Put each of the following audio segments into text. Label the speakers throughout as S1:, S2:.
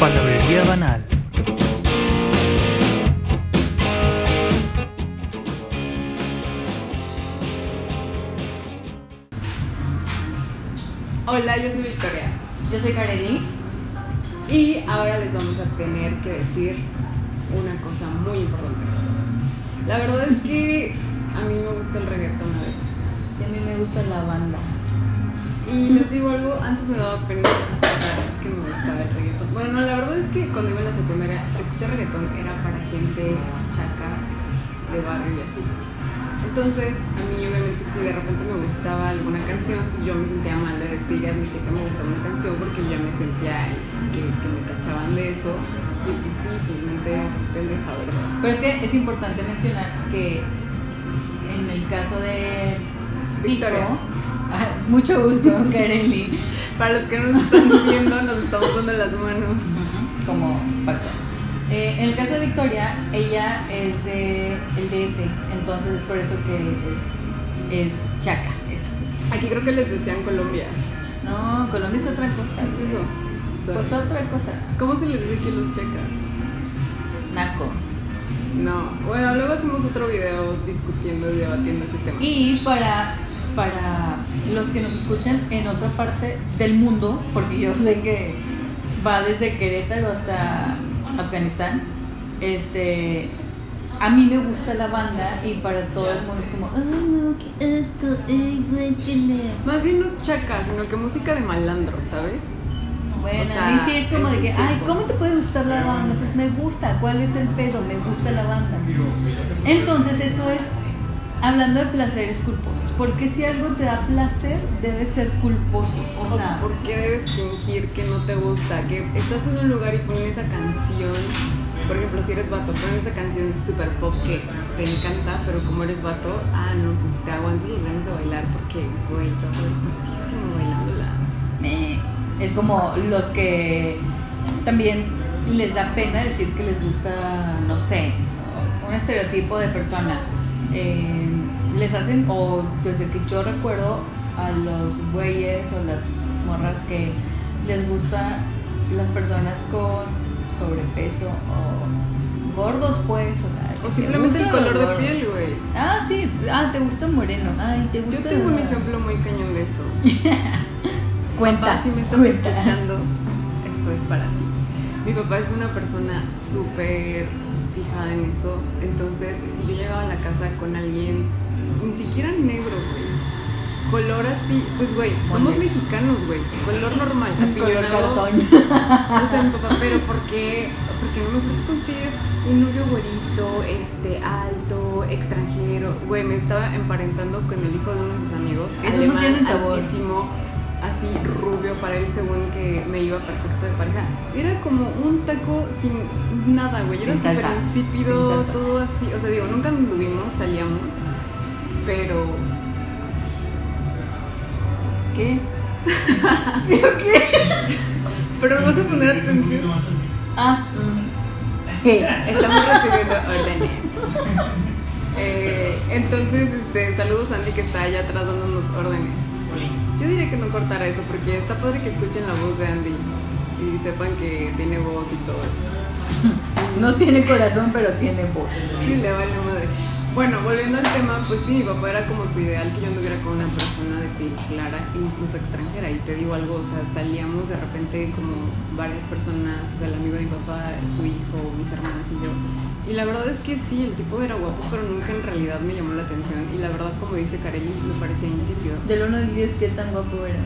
S1: Palabrería banal.
S2: Hola, yo soy Victoria.
S3: Yo soy Kareli.
S2: Y ahora les vamos a tener que decir una cosa muy importante. La verdad es que a mí me gusta el reggaetón a veces.
S3: Y a mí me gusta la banda.
S2: Y les digo algo, antes me daba pena que me gustaba el reggaetón. Bueno, no, la verdad es que cuando iba en la secundaria, escuchar reggaetón era para gente chaca de barrio y así. Entonces, a mí obviamente si de repente me gustaba alguna canción, pues yo me sentía mal de decir y admitir que me gustaba una canción porque yo ya me sentía que, que me tachaban de eso. Y pues sí, finalmente pendeja, ¿verdad?
S3: Pero es que es importante mencionar que en el caso de
S2: Victoria.
S3: Pico- mucho gusto, Kareli.
S2: Para los que no nos están viendo, nos estamos dando las manos.
S3: Como Paco. Eh, en el caso de Victoria, ella es de el DF, entonces es por eso que es, es chaca, eso.
S2: Aquí creo que les decían Colombias.
S3: No, Colombia es otra cosa.
S2: ¿Qué es eso?
S3: Pues otra cosa.
S2: ¿Cómo se les dice aquí a los checas?
S3: Naco.
S2: No, bueno, luego hacemos otro video discutiendo y debatiendo ese tema.
S3: Y para, para los que nos escuchan en otra parte del mundo, porque yo sé que va desde Querétaro hasta Afganistán, este, a mí me gusta la banda y para todo el mundo es como, no, qué asco, ay, guácala".
S2: Más bien no chaca, sino que música de malandro, ¿sabes?
S3: Bueno,
S2: O sea,
S3: a mí sí es como de que, ay. ¿cómo te puede gustar la banda? Pues me gusta, ¿cuál es el pedo? Me gusta la banda. Entonces, esto es hablando de placeres culposos. Porque si algo te da placer, debe ser culposo. O sea,
S2: ¿por qué debes fingir que no te gusta? Que estás en un lugar y ponen esa canción. Por ejemplo, si eres vato, ponen esa canción super pop que te encanta, pero como eres vato, ah, no, pues te aguantas las ganas de bailar porque, güey, te vas a ver bailándola.
S3: es como los que también les da pena decir que les gusta, no sé, un estereotipo de persona. Eh, les hacen, o desde que yo recuerdo, a los güeyes o las morras que les gusta las personas con sobrepeso o gordos, pues, o sea.
S2: O
S3: te
S2: simplemente el color de piel, güey.
S3: Ah, sí, ah, te gusta moreno. Ay, te gusta.
S2: Yo tengo un ejemplo muy cañón de eso.
S3: Cuenta.
S2: Papá, si me estás
S3: cuenta.
S2: escuchando, esto es para ti. Mi papá es una persona súper fijada en eso. Entonces, si yo llegaba a la casa con alguien, ni siquiera negro, güey. Color así, pues, güey, somos mexicanos, güey. Color normal, apillonado. O sea, mi papá, pero ¿por qué? Porque no mejor te consigues un novio güerito, este, alto, extranjero. Güey, me estaba emparentando con el hijo de uno de sus amigos.
S3: Esos no tienen sabor.
S2: altísimo, así rubio para él, según que me iba perfecto de pareja. Era como un taco sin nada, güey. Era súper insípido, todo así. O sea, digo, nunca anduvimos, salíamos, pero
S3: ¿Qué?
S2: pero vas a poner atención.
S3: Ah, mm.
S2: Estamos recibiendo órdenes. Eh, entonces, este, saludos a Andy que está allá atrás dándonos órdenes. Yo diría que no cortara eso porque está padre que escuchen la voz de Andy y sepan que tiene voz y todo eso.
S3: No tiene corazón, pero tiene voz.
S2: Sí, le vale madre. Bueno, volviendo al tema, pues sí, mi papá era como su ideal que yo anduviera con una persona de piel clara, incluso extranjera. Y te digo algo, o sea, salíamos de repente como varias personas, o sea, el amigo de mi papá, su hijo, mis hermanas y yo. Y la verdad es que sí, el tipo era guapo, pero nunca en realidad me llamó la atención. Y la verdad, como dice Kareli, me parecía insípido.
S3: Del 1 al 10, ¿qué tan guapo era?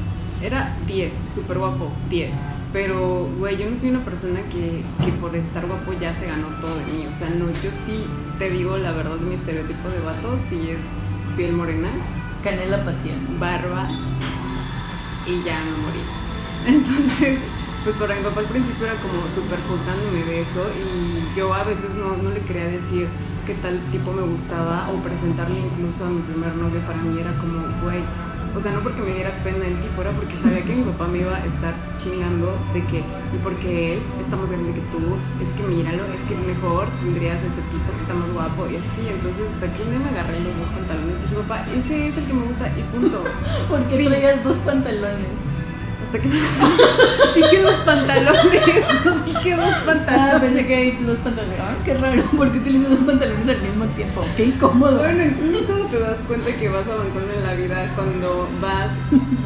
S2: Era 10, súper guapo, 10. Pero, güey, yo no soy una persona que, que por estar guapo ya se ganó todo de mí. O sea, no, yo sí te digo la verdad, mi estereotipo de vato sí es piel morena,
S3: Canela pasión.
S2: barba y ya me morí. Entonces, pues para mi papá al principio era como súper juzgándome de eso y yo a veces no, no le quería decir qué tal tipo me gustaba o presentarle incluso a mi primer novio. Para mí era como, güey, o sea, no porque me diera pena el tipo, era porque sabía que mi papá me iba a estar chingando de que, y porque él está más grande que tú, es que míralo, es que mejor tendrías este tipo que está más guapo y así. Entonces, hasta que un día me agarré los dos pantalones dije, papá, ese es el que me gusta y punto.
S3: ¿Por qué
S2: Fin.
S3: traías dos pantalones?
S2: Hasta que me dije los pantalones, no dije dos
S3: Ah,
S2: pantalones.
S3: pensé que había dicho dos pantalones. Ah, qué raro, ¿por qué utilizas dos pantalones al mismo tiempo? Qué incómodo.
S2: Bueno, todo te das cuenta que vas avanzando en la vida cuando vas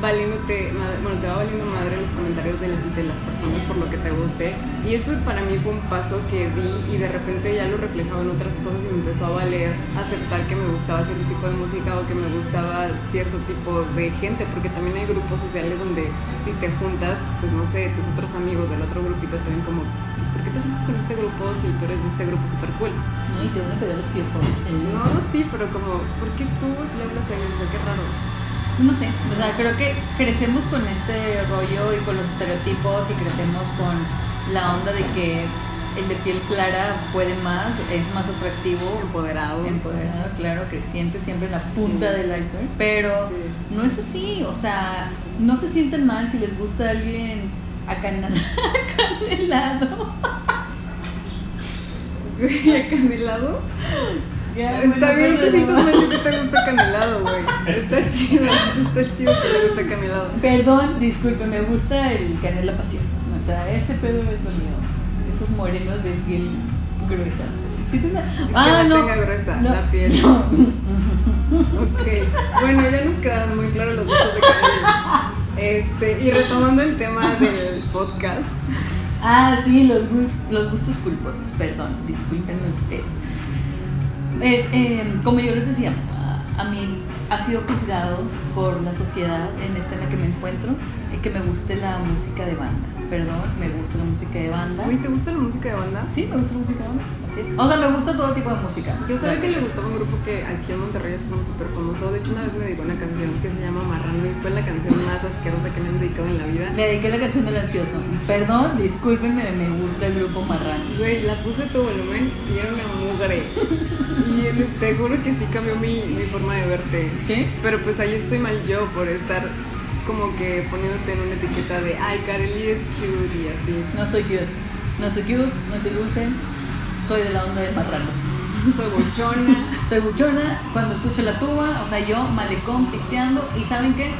S2: valiéndote, madre- bueno, te va valiendo madre los comentarios de, de las personas por lo que te guste. Y eso para mí fue un paso que di y de repente ya lo reflejaba en otras cosas y me empezó a valer aceptar que me gustaba cierto tipo de música o que me gustaba cierto tipo de gente, porque también hay grupos sociales donde si te juntas, pues no sé, tus otros amigos del otro grupito también como, pues ¿por qué te juntas con este grupo si tú eres de este grupo súper cool?
S3: No, y te van a pegar los piojos.
S2: No, sí, pero como, ¿por qué tú le hablas a ellos? O sea, qué raro.
S3: No sé, o sea, creo que crecemos con este rollo y con los estereotipos y crecemos con la onda de que el de piel clara puede más, es más atractivo,
S2: Empoderado.
S3: empoderado, claro, que siente siempre la punta
S2: Sí.
S3: del iceberg, pero
S2: Sí.
S3: no es así, o sea, no se sienten mal si les gusta alguien acanelado.
S2: Acanelado.
S3: Ya,
S2: Está
S3: bueno,
S2: bien
S3: bueno,
S2: que sientas mal si te gusta canelado, güey. Está chido, está chido que te gusta canelado.
S3: Perdón, disculpe, me gusta el canela pasión. O sea, ese pedo es lo mío. Esos morenos de piel gruesa. ¿Sí te da-
S2: Que
S3: Ah,
S2: no
S3: no.
S2: tenga gruesa
S3: No.
S2: la piel.
S3: No.
S2: Ok, bueno, ya nos quedaron muy claros los gustos de canela. Este, y retomando el tema del podcast,
S3: Ah, sí, los, los gustos culposos, perdón, disculpen usted. Es, eh, como yo les decía, a- mí ha sido juzgado por la sociedad en esta en la que me encuentro que me guste la música de banda. Perdón, me gusta la música de banda.
S2: Güey, ¿te gusta la música de banda?
S3: Sí, me gusta la música de banda. así es. O sea, me gusta todo tipo de música.
S2: Yo sabía que le gustaba un grupo que aquí en Monterrey es como súper famoso. De hecho, una vez me dedicó una canción que se llama Marrano y fue la canción más asquerosa que me han dedicado en la vida.
S3: Le dediqué la canción del ansioso. Perdón, discúlpenme, me gusta el grupo Marrano.
S2: Güey, la puse a todo volumen y era una mugre. Y te juro que sí cambió mi, mi forma de verte.
S3: ¿Sí?
S2: Pero pues ahí estoy mal yo por estar como que poniéndote en una etiqueta de ay, Kareli es cute y así.
S3: No soy cute. No soy cute, no soy dulce. Soy de la onda del marrano.
S2: Soy bochona.
S3: Soy buchona cuando escucho la tuba, o sea, yo malecón pisteando y ¿saben qué?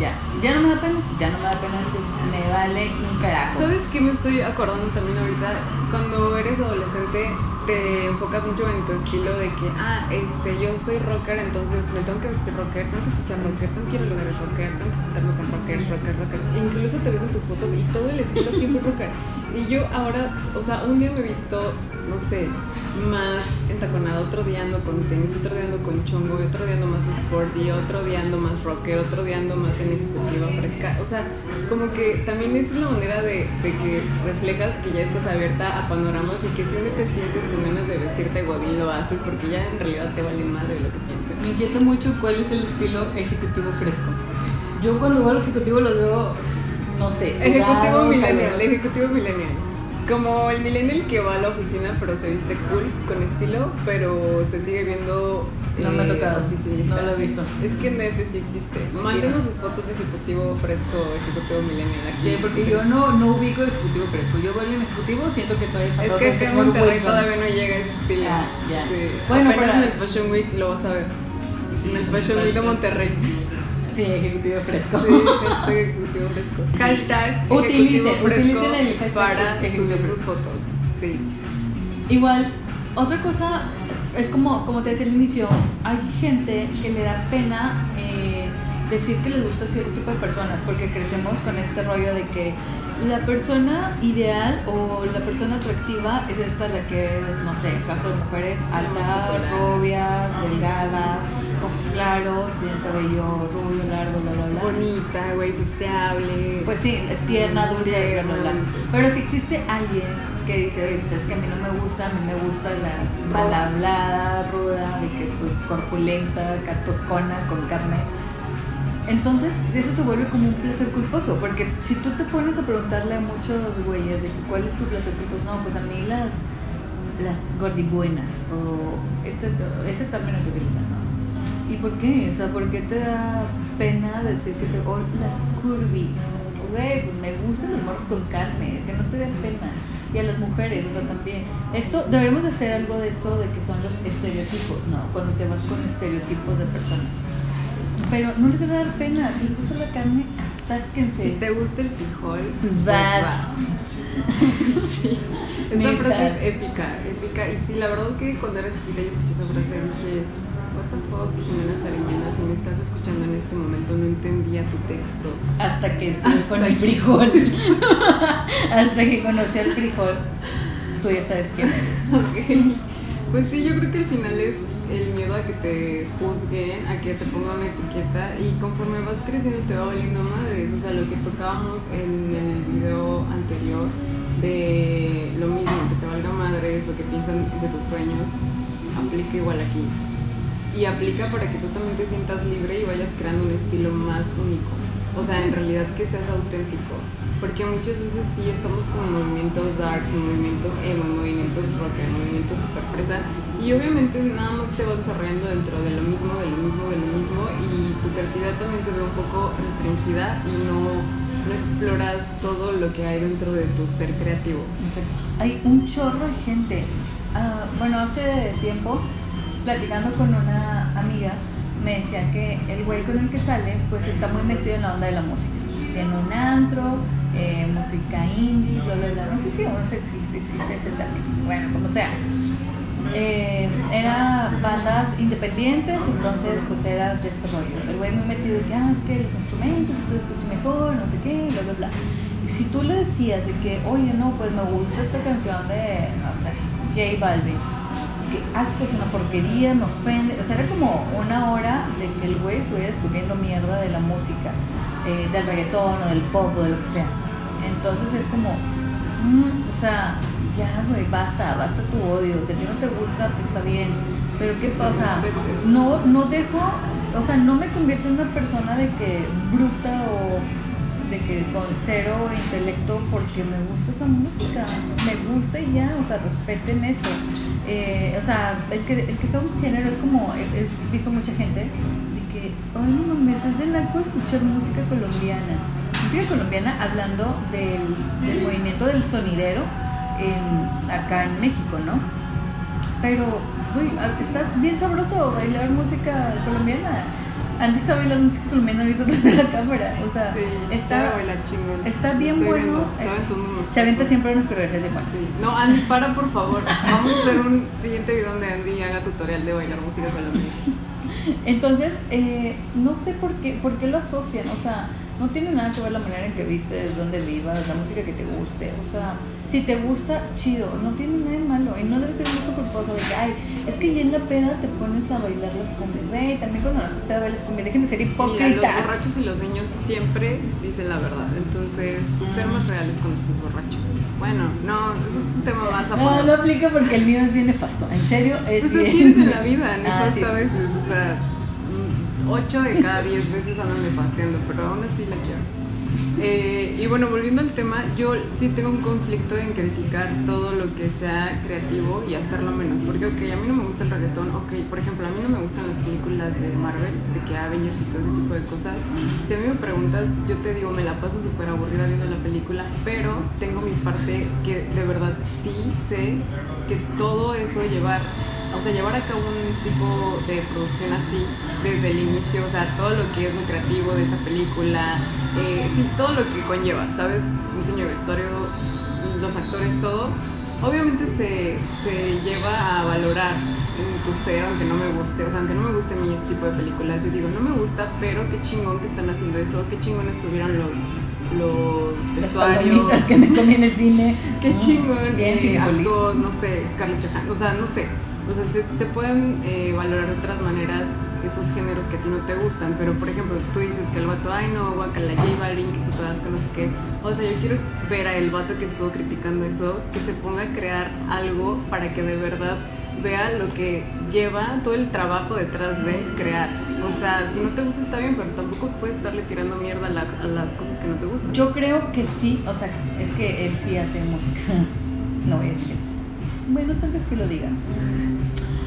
S3: Ya, ya no me da pena, ya no me da pena decir, me vale un carajo.
S2: ¿Sabes qué me estoy acordando también ahorita? Cuando eres adolescente te enfocas mucho en tu estilo de que, ah, este, yo soy rocker, entonces me tengo que vestir rocker, tengo que escuchar rocker, tengo que ir a lugares rocker, tengo que juntarme con rockers, rocker, rocker. Incluso te ves en tus fotos y todo el estilo siempre es rocker. Y yo ahora, o sea, un día me he visto, no sé, más entaconada, otro día ando con tenis, otro día ando con chongo, y otro día ando más sporty, otro día ando más rocker, otro día ando más en ejecutiva fresca. O sea, como que también es la manera de, de que reflejas que ya estás abierta a panoramas y que si día te sientes con ganas de vestirte godín lo haces porque ya en realidad te vale madre lo que piensen.
S3: Me inquieta mucho cuál es el estilo ejecutivo fresco. Yo cuando veo al ejecutivo lo veo, no sé,
S2: Ejecutivo
S3: sudados,
S2: millennial,
S3: calor.
S2: ejecutivo millennial. Como el millennial que va a la oficina pero se viste cool, con estilo, pero se sigue viendo
S3: No me ha
S2: eh,
S3: tocado,
S2: oficinista.
S3: no lo he visto.
S2: Es que en DF sí existe. Mándenos sus fotos de ejecutivo fresco, ejecutivo millennial aquí.
S3: Sí, porque yo no, no ubico ejecutivo fresco. Yo veo el ejecutivo, siento que trae
S2: Es que acá en Monterrey todavía no llega ese estilo.
S3: Ah, ya.
S2: Sí.
S3: Bueno, pero-
S2: en el Fashion Week lo vas a ver. En el Fashion Week de Monterrey.
S3: Sí, ejecutivo fresco.
S2: Sí, hashtag ejecutivo fresco. Hashtag
S3: Utilicen,
S2: ejecutivo fresco
S3: utilicen el hashtag
S2: para subir sus fotos. Sí.
S3: Igual, otra cosa es como, como te decía al inicio, hay gente que le da pena eh, decir que les gusta cierto tipo de personas, porque crecemos con este rollo de que la persona ideal o la persona atractiva es esta la que es, no sé, en caso de mujeres, alta, rubia, delgada, ojos claros, tiene el cabello rubio, largo, bla, bla, bla.
S2: Bonita, güey, sociable.
S3: Pues sí, tierna, dulce, bla, bla, bla.
S2: Tierna, sí.
S3: Pero si existe alguien que dice, oye, pues es que a mí no me gusta, a mí me gusta la la hablada, ruda, de que pues corpulenta, catoscona, con carne. Entonces, eso se vuelve como un placer culposo, porque si tú te pones a preguntarle a muchos güeyes de cuál es tu placer culposo, no, pues a mí las, las gordibuenas, o este, ese término que utilizan, ¿no? ¿Y por qué? O sea, ¿por qué te da pena decir que te... o las curvy, güey, pues me gustan los morros con carne, que no te den pena. Y a las mujeres, o sea, también. Esto, debemos de hacer algo de esto de que son los estereotipos, ¿no? Cuando te vas con estereotipos de personas. Pero no les debe dar pena, si les gusta la carne, atásquense.
S2: Si te gusta el frijol,
S3: Pues vas.
S2: sí. Esta
S3: Neta.
S2: frase es épica, épica. Y sí, la verdad que cuando era chiquita y escuché esa frase dije, what the fuck, Jimena Sariñana, si me estás escuchando en este momento, no entendía tu texto.
S3: Hasta que estuve con el frijol. Hasta que conocí al frijol. Tú ya sabes quién eres.
S2: Ok. Pues sí, yo creo que al final es el miedo a que te juzguen, a que te pongan una etiqueta y conforme vas creciendo te va valiendo madres. O sea, lo que tocábamos en el video anterior de lo mismo, que te valga madres, lo que piensan de tus sueños, aplica igual aquí. Y aplica para que tú también te sientas libre y vayas creando un estilo más único. O sea, en realidad que seas auténtico. Porque muchas veces sí estamos como en movimientos darks, en movimientos emo, en movimientos rock, en movimientos super fresa. Y obviamente nada más te vas desarrollando dentro de lo mismo, de lo mismo, de lo mismo. Y tu creatividad también se ve un poco restringida y no, no exploras todo lo que hay dentro de tu ser creativo.
S3: Hay un chorro de gente. Ah, bueno, hace tiempo, platicando con una amiga, me decía que el güey con el que sale, pues está muy metido en la onda de la música. Tiene un antro, eh, música indie, bla, bla, bla. No sé si aún existe, ese término. Bueno, como sea. Eh, era bandas independientes, entonces pues era de este rollo. El güey muy metido de que, ah, es que los instrumentos se escuchan mejor, no sé qué, bla, bla, bla. Y si tú le decías de que, oye, no, pues me gusta esta canción de, no sé, J Balvin, que asco, es una porquería, me ofende. O sea, era como una hora de que el güey estuviera descubriendo mierda de la música, eh, del reggaetón o del pop o de lo que sea. Entonces es como, mm, o sea, ya, güey, basta, basta tu odio. Si a ti no te gusta, pues está bien. Pero ¿qué pasa? No, no dejo, o sea, no me convierto en una persona de que bruta o con cero intelecto porque me gusta esa música, me gusta y ya, o sea, respeten eso. Eh, o sea, el que, el que sea un género es como, he, visto mucha gente de que, ay no mames, es de naco escuchar música colombiana. Música colombiana hablando del, movimiento del sonidero acá en México, ¿no? Pero, uy, está bien sabroso bailar música colombiana. Andy está bailando música colombiana ahorita detrás de la cámara. O sea,
S2: sí,
S3: está,
S2: bailar chingón.
S3: está bien
S2: estoy
S3: bueno.
S2: viendo, está
S3: es- se avienta siempre unas coreografías de bueno.
S2: Sí. No, Andy, para por favor. Vamos a hacer un siguiente video donde Andy haga tutorial de bailar música colombiana.
S3: Entonces, eh, no sé por qué, por qué lo asocian, o sea, no tiene nada que ver la manera en que vistes, dónde vivas, la música que te guste, o sea, si te gusta, chido, no tiene nada de malo y no debe ser gusto culposo de que, ay, es que ya en la peda te pones a bailar las cumbias, güey, también cuando no estás peda bailas cumbias, dejen de ser
S2: Mira, los
S3: hipócritas.
S2: borrachos y los niños siempre dicen la verdad. Entonces, tú ser más real es cuando estés borracho. Bueno, no, es un tema más a
S3: No, no aplica porque el mío es bien nefasto, en serio, es
S2: Pues así eres en la vida,
S3: Ah,
S2: nefasto
S3: sí.
S2: a veces, o sea, 8 de cada 10 veces andan nefasteando, pero aún así la quiero. Eh, y bueno, volviendo al tema, yo sí tengo un conflicto en criticar todo lo que sea creativo y hacerlo menos, porque ok, a mí no me gusta el reggaetón, ok, por ejemplo, a mí no me gustan las películas de Marvel, de que Avengers y todo ese tipo de cosas. Si a mí me preguntas, yo te digo, me la paso súper aburrida viendo la película, pero tengo mi parte que de verdad sí sé que todo eso llevar o sea, llevar a cabo un tipo de producción así desde el inicio, o sea, todo lo que es lo creativo de esa película, eh, sí, todo lo que conlleva, ¿sabes? Diseño de vestuario, los actores, todo, obviamente se, se lleva a valorar en tu ser, aunque no me guste, o sea, aunque no me guste mí este tipo de películas, yo digo, no me gusta, pero qué chingón que están haciendo eso, qué chingón estuvieron los, los
S3: Las
S2: vestuarios,
S3: palomitas que me comí en el cine.
S2: Qué chingón
S3: Bien
S2: eh, actuó, no sé, Scarlett Johansson, o sea, no sé. O sea, se, se pueden eh, valorar de otras maneras esos géneros que a ti no te gustan, pero por ejemplo, tú dices que el vato, ay no, guacala, J Balvin, que puto asco, no sé qué. O sea, yo quiero ver a el vato que estuvo criticando eso, que se ponga a crear algo para que de verdad vea lo que lleva todo el trabajo detrás de crear. O sea, si no te gusta está bien, pero tampoco puedes estarle tirando mierda a, la- a las cosas que no te gustan.
S3: Yo creo que sí, o sea, es que él sí hace música. No a decir es. Bueno, tal vez sí lo diga.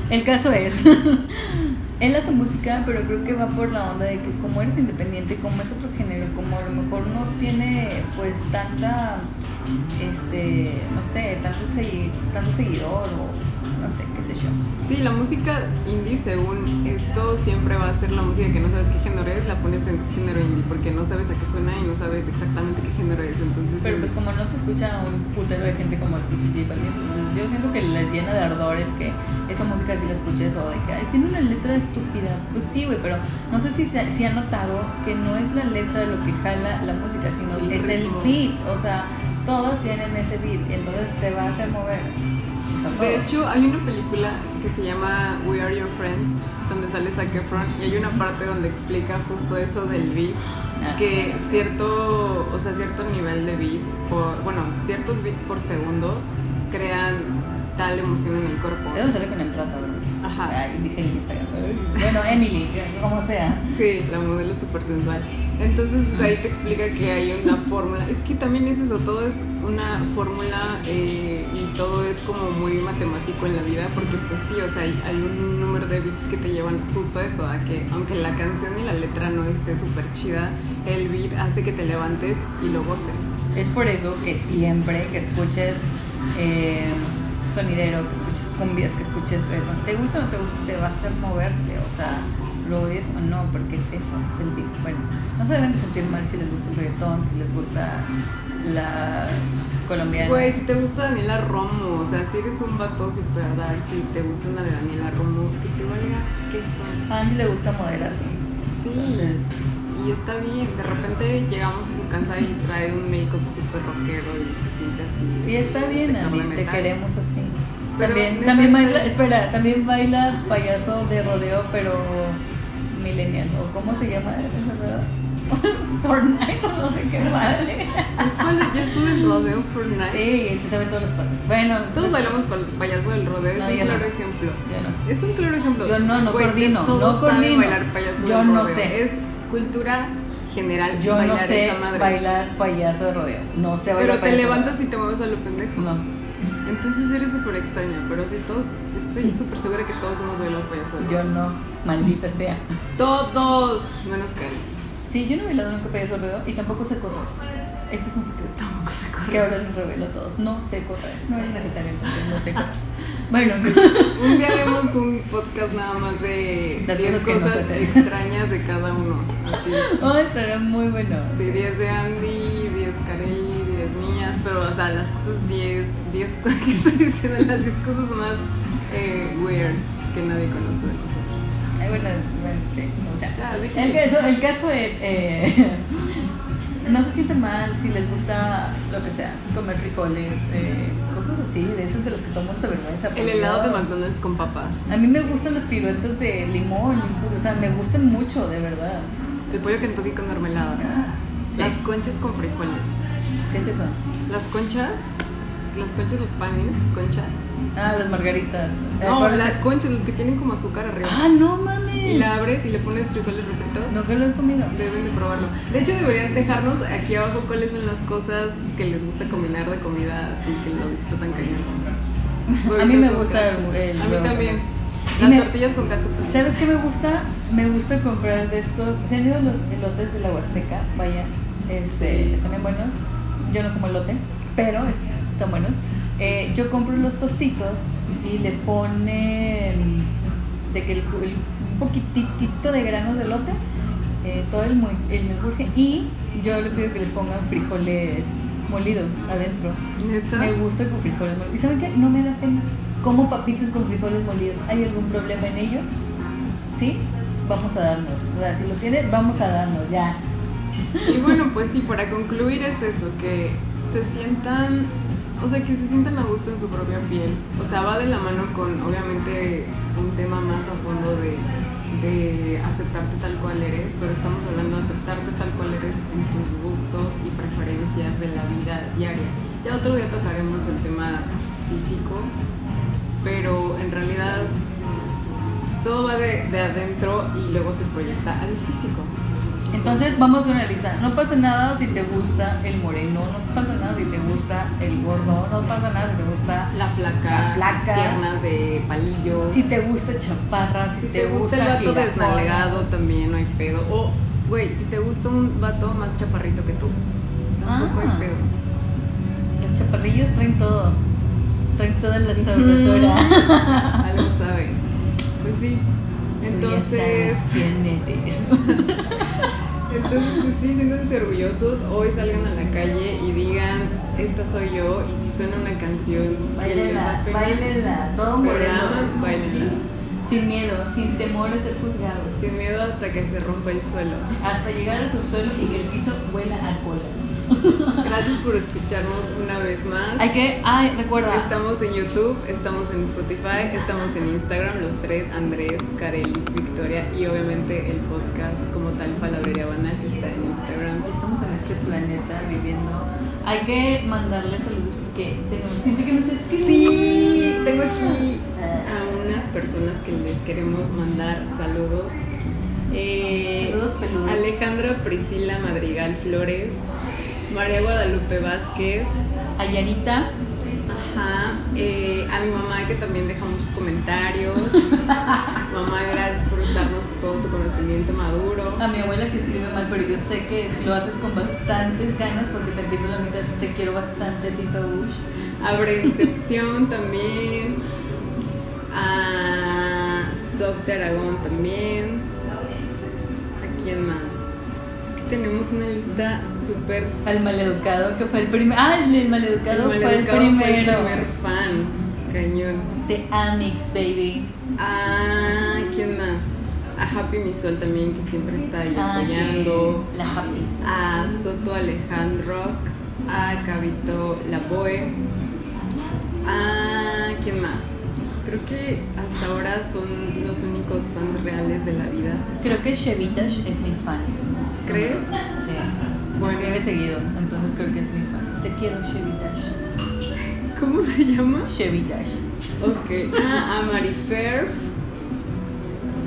S3: El caso es, él hace música, pero creo que va por la onda de que como eres independiente, como es otro género, como a lo mejor no tiene pues tanta, este, no sé, tanto, segui- tanto seguidor o no sé, qué sé yo.
S2: Sí, la música indie, según esto, siempre va a ser la música que no sabes qué género es, la pones en género indie, porque no sabes a qué suena y no sabes exactamente qué género es. Entonces,
S3: Pero pues como no te escucha un putero de gente como escucha J Balvin, entonces yo siento que les llena de ardor el que esa música sí la escuches o de que ay, tiene una letra estúpida. Pues sí, güey, pero no sé si se si han notado que no es la letra lo que jala la música, sino
S2: El
S3: es el beat. O sea, todos tienen ese beat, entonces te va a hacer mover.
S2: De hecho, hay una película que se llama We Are Your Friends, donde sale Zac Efron, y hay una parte donde explica justo eso del beat,
S3: Ah,
S2: que cierto, o sea, cierto nivel de beat, por, bueno, ciertos beats por segundo crean tal emoción en el cuerpo.
S3: ¿De dónde sale con el plata, bro?
S2: Ajá.
S3: Ay, dije en Instagram. Bueno, Emily, como sea.
S2: Sí, la modelo súper sensual. Entonces, pues ahí te explica que hay una fórmula. Es que también es eso, todo es una fórmula eh, y todo es como muy matemático en la vida, porque pues sí, o sea, hay, hay un número de bits que te llevan justo a eso, a que aunque la canción y la letra no esté súper chida, el beat hace que te levantes y lo goces.
S3: Es por eso que siempre que escuches eh, sonidero, que escuches cumbias, que escuches reggaetón, te gusta o no te gusta, te va a hacer moverte, o sea, lo odies o no, porque es eso, es el beat. Bueno, no se deben de sentir mal si les gusta el reggaetón, si les gusta la colombiana.
S2: Güey, si te gusta Daniela Romo, o sea, si eres un vato super dark, si te gusta una de Daniela Romo, que te valga queso.
S3: A Andy le gusta moderato.
S2: Sí,
S3: Entonces,
S2: y está bien. De repente llegamos a su casa y trae un make-up súper rockero y se siente así.
S3: y está bien, Andy, te queremos así.
S2: Pero
S3: También, también baila, espera, también baila payaso de rodeo, pero millennial, o cómo se llama esa verdad? Fortnite, o no sé qué madre.
S2: ¿Cuál payaso del rodeo Fortnite?
S3: Sí, él se sabe todos los pasos. Bueno,
S2: Todos bailamos pal- payaso del rodeo, es
S3: No,
S2: un
S3: yo no.
S2: claro ejemplo.
S3: Yo no.
S2: Es un claro ejemplo.
S3: Yo no, no
S2: Güey,
S3: coordino,
S2: Todos
S3: no
S2: saben bailar payaso
S3: Yo
S2: del
S3: no
S2: rodeo.
S3: sé.
S2: Es cultura general
S3: Yo
S2: bailar
S3: no sé
S2: esa madre.
S3: bailar payaso de rodeo. No sé bailar
S2: Pero te levantas y te mueves a lo pendejo.
S3: No,
S2: Entonces eres súper extraña, pero sí, todos, yo estoy súper segura que todos hemos bailado payaso.
S3: yo no, maldita sea.
S2: Todos, menos Karen.
S3: Sí, yo no he bailado nunca payaso de rodeo y tampoco sé correr. Eso es un secreto.
S2: Tampoco se corre.
S3: Que ahora les revelo a todos. No sé correr. No es necesario, entonces no sé correr. Bueno,
S2: Un día haremos un podcast nada más de
S3: Las
S2: 10
S3: cosas
S2: cosas extrañas de cada uno. Así.
S3: oh, estará muy bueno.
S2: Sí, 10 de Andy, 10 Kareli, 10 mías, pero o sea, las cosas 10, 10 cosas que estoy diciendo, las 10 cosas más eh, weirds que nadie conoce de nosotros.
S3: Ay, bueno, bueno, sí, o sea.
S2: Ya, di que
S3: El caso, el caso es, eh, no se sienten mal si les gusta lo que sea, comer frijoles, eh, cosas así, de esos de los que todo el mundo se avergüenza. por
S2: El helado de. McDonald's con papas.
S3: A mí me gustan las piruetas de limón, o sea, me gustan mucho, de verdad.
S2: El pollo Kentucky con mermelada.
S3: Sí.
S2: Las conchas con frijoles.
S3: ¿Qué es eso?
S2: Las conchas, las conchas, los panes, conchas.
S3: Ah, las margaritas. Eh,
S2: No, las conchas, las que tienen como azúcar arriba.
S3: Ah, no mames.
S2: Y la abres y le pones frijoles refritos.
S3: Nunca lo he comido.
S2: Deben de probarlo. De hecho, deberían dejarnos aquí abajo cuáles son las cosas que les gusta combinar de comida, así que lo disfrutan cañón.
S3: A mí me gusta el-
S2: A mí también. Las
S3: me-
S2: tortillas con catsup.
S3: ¿Sabes qué me gusta? Me gusta comprar de estos. ¿Se han ido los elotes de la Huasteca? Vaya, este,
S2: Sí.
S3: están bien buenos. Yo no como elote, pero están buenos. Eh, yo compro los tostitos y le ponen de que el, el- un poquitito de granos de elote, eh, todo el, el menjurje, y yo le pido que le pongan frijoles molidos adentro.
S2: Neta.
S3: Me gusta con frijoles molidos. ¿Y saben qué? No me da pena. Como papitas con frijoles molidos. ¿Hay algún problema en ello? ¿Sí? Vamos a darnos. O sea, si lo tienes, vamos a darnos, ya.
S2: Y bueno, pues sí, para concluir es eso, que se sientan, o sea, que se sientan a gusto en su propia piel. O sea, va de la mano con, obviamente, un tema más a fondo de, de aceptarte tal cual eres, pero estamos hablando de aceptarte tal cual eres en tus gustos y preferencias de la vida diaria. Ya otro día tocaremos el tema físico, pero en realidad pues, todo va de, de adentro y luego se proyecta al físico.
S3: Entonces vamos a analizar. No pasa nada si te gusta el moreno, no pasa nada si te gusta el gordo, no pasa nada si te gusta
S2: La flaca,
S3: La flaca.
S2: piernas de palillo.
S3: si te gusta chaparra, si,
S2: Si te gusta el vato
S3: girafona.
S2: desnalgado también no hay pedo. O, güey, si te gusta un vato más chaparrito que tú, tampoco
S3: Ah.
S2: hay pedo.
S3: Los chaparrillos traen todo. Traen toda la sabrosura.
S2: Algo sabe. Pues sí. Entonces.
S3: ¿Quién eres?
S2: Entonces, pues sí, siéntanse orgullosos. Hoy salgan a la calle y digan, esta soy yo. Y si suena una canción,
S3: Bailenla, bailenla, todo
S2: bailenla.
S3: Sin miedo, sin temor a ser juzgados.
S2: Sin miedo hasta que se rompa el suelo.
S3: Hasta llegar al subsuelo y que el piso huela a cola.
S2: Gracias por escucharnos una vez más.
S3: Hay que, ay, recuerda.
S2: Estamos en YouTube, estamos en Spotify, estamos en Instagram, los tres, Andrés, Kareli, Victoria y obviamente el podcast como tal Palabrería Banal está en Instagram.
S3: Estamos en este planeta viviendo. Hay que mandarle saludos porque tenemos gente que nos escribe.
S2: Sí, tengo aquí a unas personas que les queremos mandar saludos. Eh,
S3: Saludos peludos.
S2: Alejandra Priscila Madrigal Flores, María Guadalupe Vázquez,
S3: Ayarita.
S2: Ajá, eh, a mi mamá que también deja muchos comentarios. mamá, gracias por darnos todo tu conocimiento maduro.
S3: A mi abuela que escribe mal, pero yo sé que lo haces con bastantes ganas porque te entiendo la mitad. Te quiero bastante, Tita Ush.
S2: A Brencepción también. A Sob de Aragón también. ¿A quién más? Tenemos una lista súper.
S3: Al maleducado que fue el primero. Ah, el maleducado,
S2: El
S3: fue el
S2: maleducado
S3: primero.
S2: fue el primer fan. Cañón.
S3: De Amix, baby.
S2: A ¿quién más? A Happy Misol también, que siempre está ahí
S3: Ah, sí,
S2: apoyando.
S3: La Happy.
S2: a Soto Alejandro, a Cabito Laboe, a quién más. Creo que hasta ahora son los únicos fans reales de la vida.
S3: Creo que Chevitash es mi fan.
S2: ¿Crees?
S3: Sí.
S2: Bueno.
S3: Escribe seguido, entonces creo que es mi fan. Te quiero, Chevitash.
S2: ¿Cómo se llama?
S3: Chevitash.
S2: Ok. Ah, a Marifer,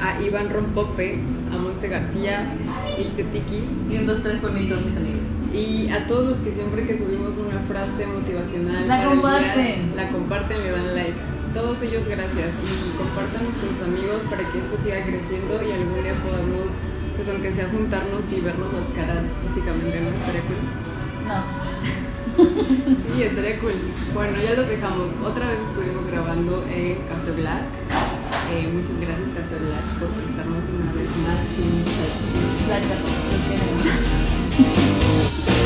S2: a Iván Rompope, a Monse García, Ilse Tiki
S3: Y un, dos, tres todos mis amigos.
S2: y a todos los que siempre que subimos una frase motivacional
S3: La
S2: el día,
S3: comparten.
S2: la comparten, le dan like. Todos ellos gracias y compártanos con sus amigos para que esto siga creciendo y algún día podamos, pues aunque sea juntarnos y vernos las caras físicamente, ¿no? Estaría cool.
S3: No.
S2: Sí, estaría cool. Bueno, ya los dejamos. Otra vez estuvimos grabando en Café Black. Eh, muchas gracias Café Black por prestarnos una vez más.
S3: Queremos.